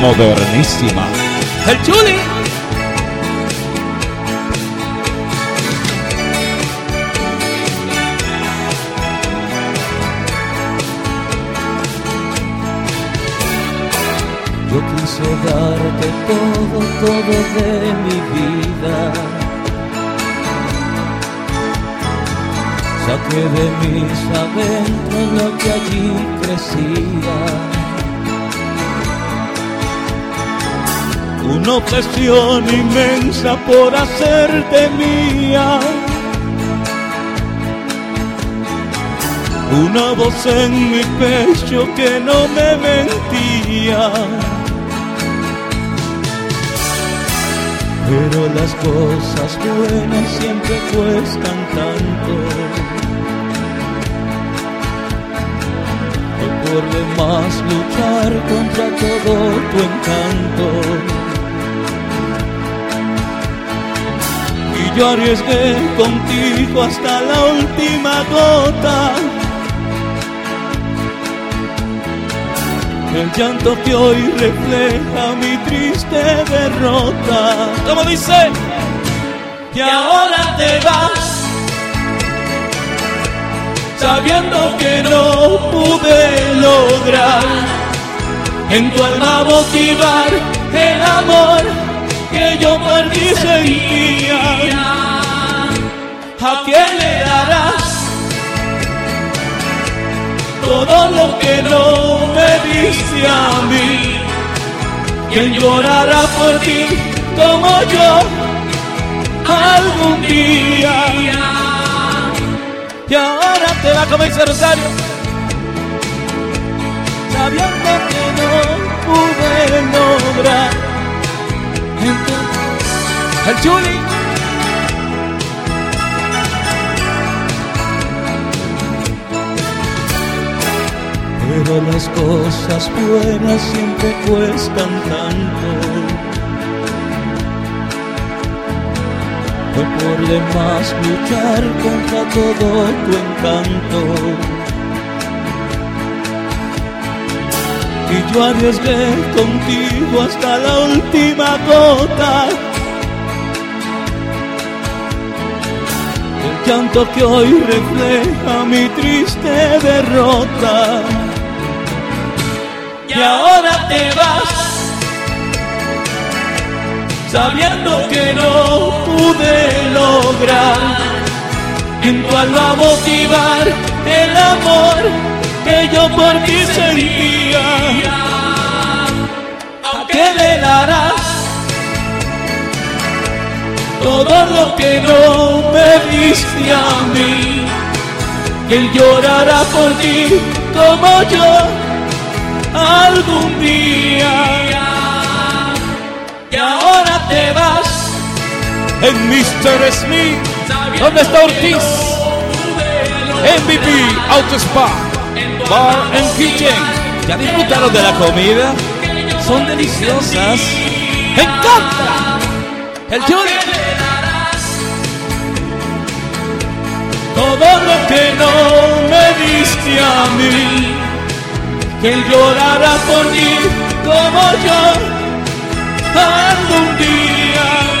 Modernísima. El Chuli. Yo quise darte todo, todo de mi vida. Saqué de mis adentros lo que allí crecía. Una obsesión inmensa por hacerte mía. Una voz en mi pecho que no me mentía. Pero las cosas buenas siempre cuestan tanto. Que por demás luchar contra todo tu encanto. Yo arriesgué contigo hasta la última gota. El llanto que hoy refleja mi triste derrota. Como dice, y ahora te vas, sabiendo que no pude lograr en tu alma motivar el amor que sentía. ¿A quién le darás? todo lo que no me diste a mí. Quien llorará por ti como yo algún día. Y ahora te va como dice Rosario, sabiendo que no pude lograr. El Chuli. Pero las cosas buenas siempre cuestan tanto. Fue por demás luchar contra todo tu encanto. Y yo arriesgué contigo hasta la última gota. Llanto que hoy refleja mi triste derrota. Y ahora te vas, sabiendo que no pude lograr. En tu alma motivar el amor que yo por ti sentía. ¿A qué le darás todo lo que no me él llorará por ti como yo algún día. Y ahora te vas en Mr. Smith. ¿Dónde está Ortiz? MVP Auto Spa, Bar and Kitchen. ¿Ya disfrutaron de la comida? Son deliciosas. ¡Me encanta! El Juli. Me diste a mí que llorará por ti como yo algún día.